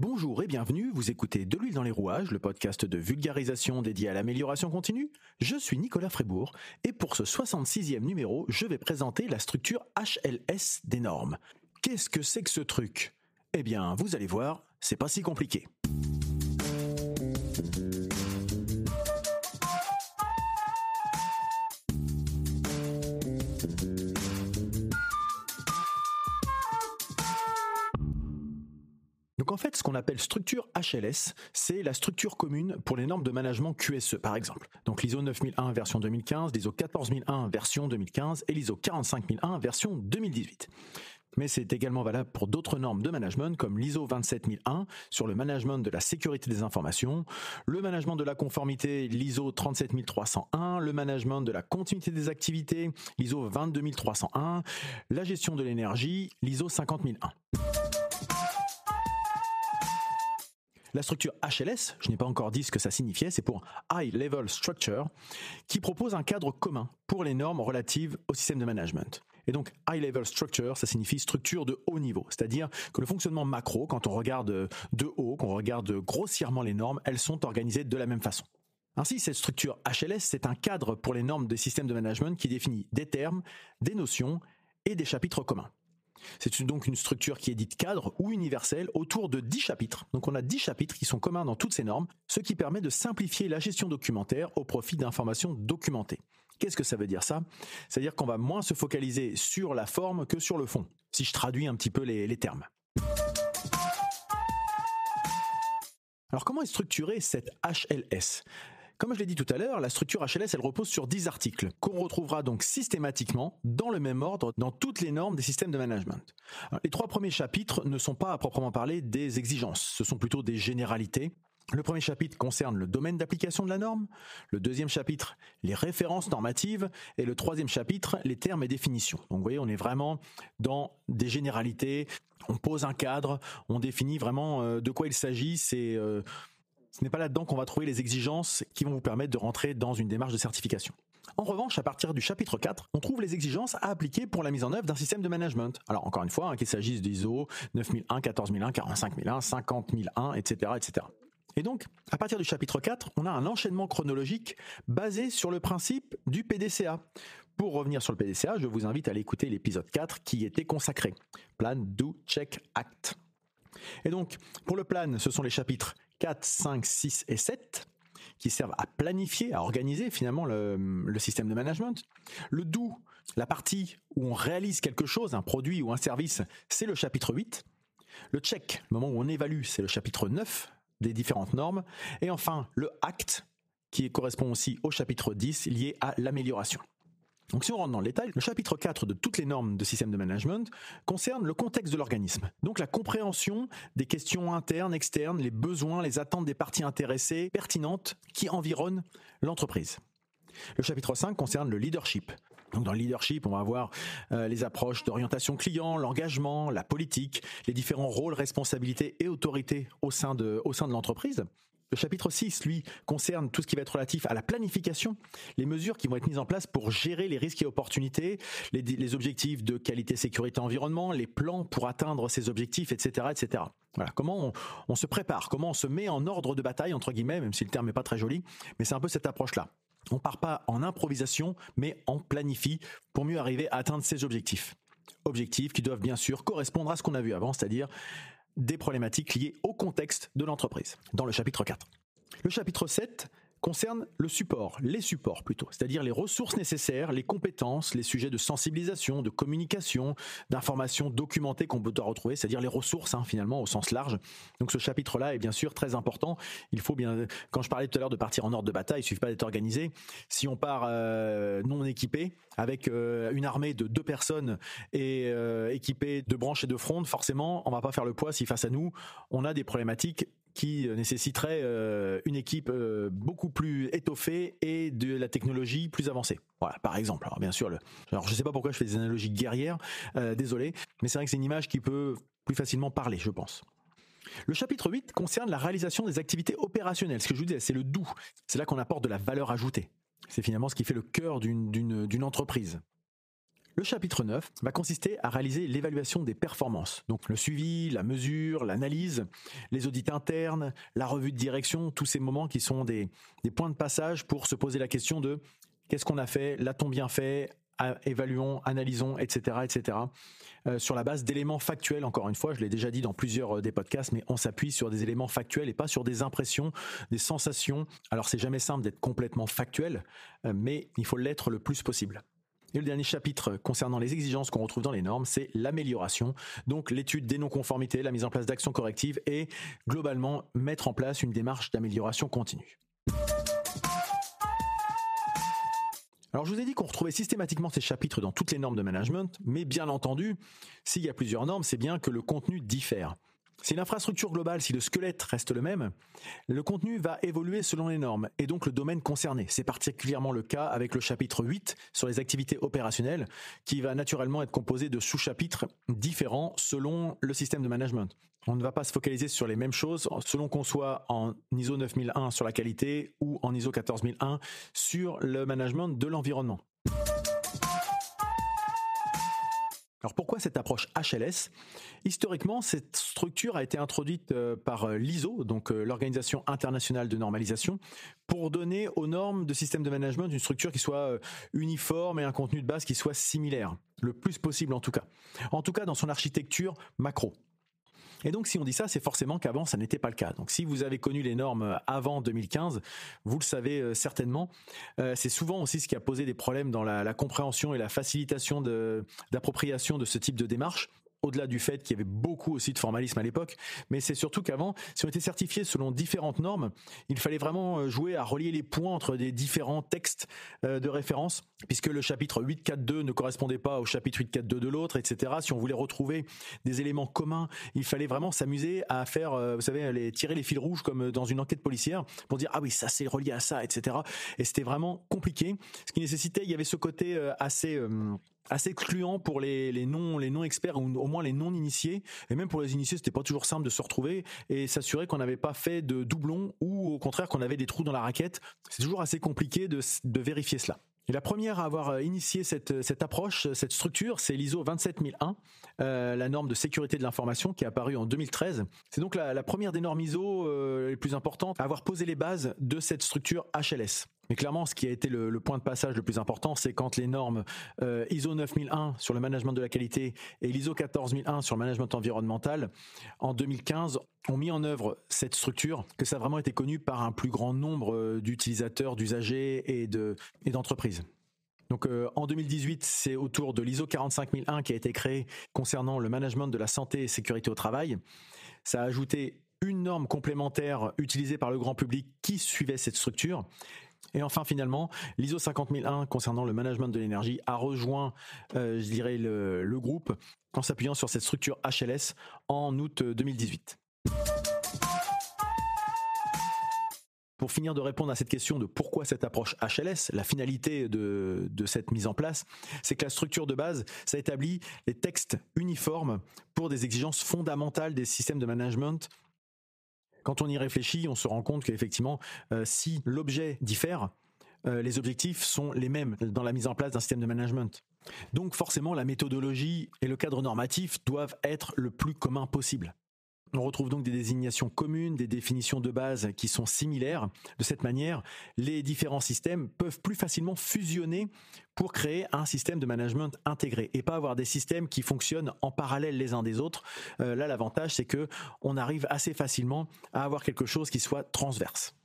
Bonjour et bienvenue, vous écoutez De l'huile dans les rouages, le podcast de vulgarisation dédié à l'amélioration continue. Je suis Nicolas Frébourg et pour ce 66e numéro, je vais présenter la structure HLS des normes. Qu'est-ce que c'est que ce truc? Eh bien, vous allez voir, c'est pas si compliqué. Donc en fait, ce qu'on appelle structure HLS, c'est la structure commune pour les normes de management QSE, par exemple. Donc l'ISO 9001 version 2015, l'ISO 14001 version 2015 et l'ISO 45001 version 2018 mais c'est également valable pour d'autres normes de management comme l'ISO 27001 sur le management de la sécurité des informations, le management de la conformité, l'ISO 37301, le management de la continuité des activités, l'ISO 22301, la gestion de l'énergie, l'ISO 50001. La structure HLS, je n'ai pas encore dit ce que ça signifiait, c'est pour High Level Structure, qui propose un cadre commun pour les normes relatives au système de management. Et donc, high level structure, ça signifie structure de haut niveau. C'est-à-dire que le fonctionnement macro, quand on regarde de haut, qu'on regarde grossièrement les normes, elles sont organisées de la même façon. Ainsi, cette structure HLS, c'est un cadre pour les normes des systèmes de management qui définit des termes, des notions et des chapitres communs. C'est donc une structure qui est dite cadre ou universelle autour de 10 chapitres. Donc on a 10 chapitres qui sont communs dans toutes ces normes, ce qui permet de simplifier la gestion documentaire au profit d'informations documentées. Qu'est-ce que ça veut dire ça? C'est-à-dire qu'on va moins se focaliser sur la forme que sur le fond, si je traduis un petit peu les, les termes. Alors comment est structurée cette HLS comme je l'ai dit tout à l'heure, la structure HLS, elle repose sur 10 articles qu'on retrouvera donc systématiquement dans le même ordre dans toutes les normes des systèmes de management. les trois premiers chapitres ne sont pas à proprement parler des exigences, ce sont plutôt des généralités. Le premier chapitre concerne le domaine d'application de la norme, le deuxième chapitre les références normatives et le troisième chapitre les termes et définitions. Donc vous voyez, on est vraiment dans des généralités, on pose un cadre, on définit vraiment euh, de quoi il s'agit, c'est euh, ce n'est pas là-dedans qu'on va trouver les exigences qui vont vous permettre de rentrer dans une démarche de certification. En revanche, à partir du chapitre 4, on trouve les exigences à appliquer pour la mise en œuvre d'un système de management. Alors encore une fois, hein, qu'il s'agisse d'ISO 9001, 14001, 45001, 50001, etc., etc. Et donc, à partir du chapitre 4, on a un enchaînement chronologique basé sur le principe du PDCA. Pour revenir sur le PDCA, je vous invite à aller écouter l'épisode 4 qui était consacré. Plan, Do, Check, Act. Et donc, pour le plan, ce sont les chapitres 4, 5, 6 et 7 qui servent à planifier, à organiser finalement le, système de management. Le do, la partie où on réalise quelque chose, un produit ou un service, c'est le chapitre 8. Le check, le moment où on évalue, c'est le chapitre 9 des différentes normes. Et enfin, le act, qui correspond aussi au chapitre 10 lié à l'amélioration. Donc si on rentre dans le détail, le chapitre 4 de toutes les normes de système de management concerne le contexte de l'organisme. Donc la compréhension des questions internes, externes, les besoins, les attentes des parties intéressées pertinentes qui environnent l'entreprise. Le chapitre 5 concerne le leadership. Donc dans le leadership, on va avoir euh, les approches d'orientation client, l'engagement, la politique, les différents rôles, responsabilités et autorités au sein de, au sein de l'entreprise. Le chapitre 6, lui, concerne tout ce qui va être relatif à la planification, les mesures qui vont être mises en place pour gérer les risques et opportunités, les, objectifs de qualité, sécurité, environnement, les plans pour atteindre ces objectifs, etc., etc. Voilà, comment on, se prépare, comment on se met en ordre de bataille, entre guillemets, même si le terme n'est pas très joli, mais c'est un peu cette approche-là. On part pas en improvisation, mais en planifie pour mieux arriver à atteindre ces objectifs. Objectifs qui doivent bien sûr correspondre à ce qu'on a vu avant, c'est-à-dire des problématiques liées au contexte de l'entreprise, dans le chapitre 4. Le chapitre 7 concerne le support, les supports plutôt, c'est-à-dire les ressources nécessaires, les compétences, les sujets de sensibilisation, de communication, d'information documentée qu'on peut retrouver, c'est-à-dire les ressources hein, finalement au sens large. Donc ce chapitre-là est bien sûr très important. Il faut bien, quand je parlais tout à l'heure de partir en ordre de bataille, il suffit pas d'être organisé. Si on part euh, non équipé, avec euh, une armée de deux personnes et euh, équipé de branches et de frondes, forcément, on va pas faire le poids si face à nous on a des problématiques qui nécessiterait euh, une équipe euh, beaucoup plus étoffée et de la technologie plus avancée. Voilà, par exemple. Alors bien sûr, le, alors je sais pas pourquoi je fais des analogies guerrières, euh, désolé, mais c'est vrai que c'est une image qui peut plus facilement parler, je pense. Le chapitre 8 concerne la réalisation des activités opérationnelles. Ce que je vous disais, c'est le doux. C'est là qu'on apporte de la valeur ajoutée. C'est finalement ce qui fait le cœur d'une entreprise. Le chapitre 9 va consister à réaliser l'évaluation des performances. Donc le suivi, la mesure, l'analyse, les audits internes, la revue de direction, tous ces moments qui sont des, points de passage pour se poser la question de qu'est-ce qu'on a fait, l'a-t-on bien fait, évaluons, analysons, etc., etc., euh, sur la base d'éléments factuels. Encore une fois, je l'ai déjà dit dans plusieurs euh, des podcasts, mais on s'appuie sur des éléments factuels et pas sur des impressions, des sensations. Alors c'est jamais simple d'être complètement factuel, euh, mais il faut l'être le plus possible. Et le dernier chapitre concernant les exigences qu'on retrouve dans les normes, c'est l'amélioration. Donc l'étude des non-conformités, la mise en place d'actions correctives et globalement mettre en place une démarche d'amélioration continue. Alors je vous ai dit qu'on retrouvait systématiquement ces chapitres dans toutes les normes de management, mais bien entendu, s'il y a plusieurs normes, c'est bien que le contenu diffère. Si l'infrastructure globale, si le squelette reste le même, le contenu va évoluer selon les normes et donc le domaine concerné. C'est particulièrement le cas avec le chapitre 8 sur les activités opérationnelles qui va naturellement être composé de sous-chapitres différents selon le système de management. On ne va pas se focaliser sur les mêmes choses selon qu'on soit en ISO 9001 sur la qualité ou en ISO 14001 sur le management de l'environnement. Alors pourquoi cette approche HLS Historiquement, cette structure a été introduite euh, par euh, l'ISO, donc euh, l'Organisation internationale de normalisation, pour donner aux normes de système de management une structure qui soit uniforme et un contenu de base qui soit similaire, le plus possible en tout cas. En tout cas dans son architecture macro. Et donc, si on dit ça, c'est forcément qu'avant, ça n'était pas le cas. Donc, si vous avez connu les normes avant 2015, vous le savez euh, certainement. Euh, c'est souvent aussi ce qui a posé des problèmes dans la, la compréhension et la facilitation d'appropriation de ce type de démarche au-delà du fait qu'il y avait beaucoup aussi de formalisme à l'époque, mais c'est surtout qu'avant, si on était certifié selon différentes normes, il fallait vraiment euh, jouer à relier les points entre des différents textes euh, de référence, puisque le chapitre 8.4.2 ne correspondait pas au chapitre 8.4.2 de l'autre, etc. Si on voulait retrouver des éléments communs, il fallait vraiment s'amuser à faire, euh, vous savez, tirer les fils rouges comme dans une enquête policière pour dire ah oui ça c'est relié à ça, etc. Et c'était vraiment compliqué, ce qui nécessitait, il y avait ce côté assez assez excluant pour les, non experts ou au moins les non initiés et même pour les initiés c'était pas toujours simple de se retrouver et s'assurer qu'on n'avait pas fait de doublons ou au contraire qu'on avait des trous dans la raquette c'est toujours assez compliqué de, vérifier cela la première à avoir euh, initié cette, cette approche, cette structure, c'est l'ISO 27001, euh, la norme de sécurité de l'information qui est apparue en 2013. C'est donc la, première des normes ISO euh, les plus importantes à avoir posé les bases de cette structure HLS. Mais clairement, ce qui a été le, point de passage le plus important, c'est quand les normes euh, ISO 9001 sur le management de la qualité et l'ISO 14001 sur le management environnemental, en 2015, ont mis en œuvre cette structure, que ça a vraiment été connu par un plus grand nombre euh, d'utilisateurs, d'usagers et de d'entreprises. Donc euh, en 2018, c'est autour de l'ISO 45001 qui a été créé concernant le management de la santé et sécurité au travail. Ça a ajouté une norme complémentaire utilisée par le grand public qui suivait cette structure et enfin, finalement, l'ISO 50001 concernant le management de l'énergie a rejoint, euh, je dirais, le, groupe en s'appuyant sur cette structure HLS en août 2018. Pour finir de répondre à cette question de pourquoi cette approche HLS, la finalité de, de cette mise en place, c'est que la structure de base, ça établit les textes uniformes pour des exigences fondamentales des systèmes de management quand on y réfléchit, on se rend compte qu'effectivement, euh, si l'objet diffère, euh, les objectifs sont les mêmes dans la mise en place d'un système de management. Donc forcément, la méthodologie et le cadre normatif doivent être le plus commun possible. On retrouve donc des désignations communes, des définitions de base qui sont similaires. De cette manière, les différents systèmes peuvent plus facilement fusionner pour créer un système de management intégré et pas avoir des systèmes qui fonctionnent en parallèle les uns des autres. Euh, là, l'avantage, c'est que on arrive assez facilement à avoir quelque chose qui soit transverse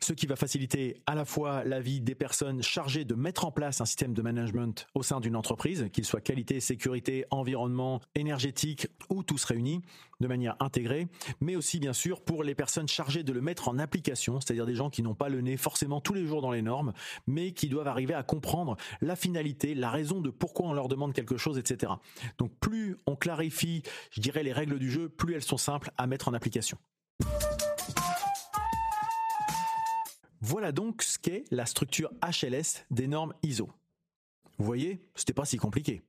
ce qui va faciliter à la fois la vie des personnes chargées de mettre en place un système de management au sein d'une entreprise, qu'il soit qualité, sécurité, environnement, énergétique ou tous réunis de manière intégrée, mais aussi bien sûr pour les personnes chargées de le mettre en application, c'est-à-dire des gens qui n'ont pas le nez forcément tous les jours dans les normes, mais qui doivent arriver à comprendre la finalité, la raison de pourquoi on leur demande quelque chose, etc. Donc plus on clarifie, je dirais, les règles du jeu, plus elles sont simples à mettre en application. Voilà donc ce qu'est la structure HLS des normes ISO. Vous voyez, c'était pas si compliqué.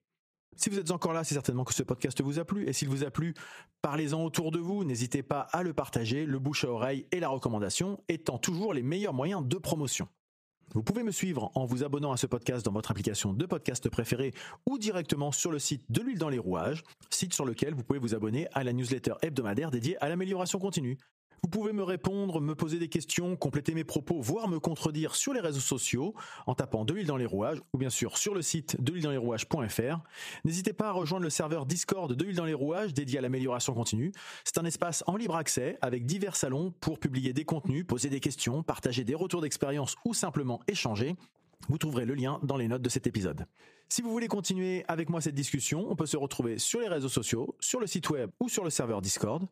Si vous êtes encore là, c'est certainement que ce podcast vous a plu. Et s'il vous a plu, parlez-en autour de vous. N'hésitez pas à le partager, le bouche à oreille et la recommandation étant toujours les meilleurs moyens de promotion. Vous pouvez me suivre en vous abonnant à ce podcast dans votre application de podcast préférée ou directement sur le site de l'huile dans les rouages, site sur lequel vous pouvez vous abonner à la newsletter hebdomadaire dédiée à l'amélioration continue. Vous pouvez me répondre, me poser des questions, compléter mes propos, voire me contredire sur les réseaux sociaux en tapant de l'huile dans les rouages ou bien sûr sur le site de l'huile dans les rouages.fr. N'hésitez pas à rejoindre le serveur Discord de l'huile dans les rouages dédié à l'amélioration continue. C'est un espace en libre accès avec divers salons pour publier des contenus, poser des questions, partager des retours d'expérience ou simplement échanger. Vous trouverez le lien dans les notes de cet épisode. Si vous voulez continuer avec moi cette discussion, on peut se retrouver sur les réseaux sociaux, sur le site web ou sur le serveur Discord.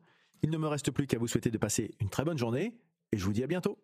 Il ne me reste plus qu'à vous souhaiter de passer une très bonne journée et je vous dis à bientôt.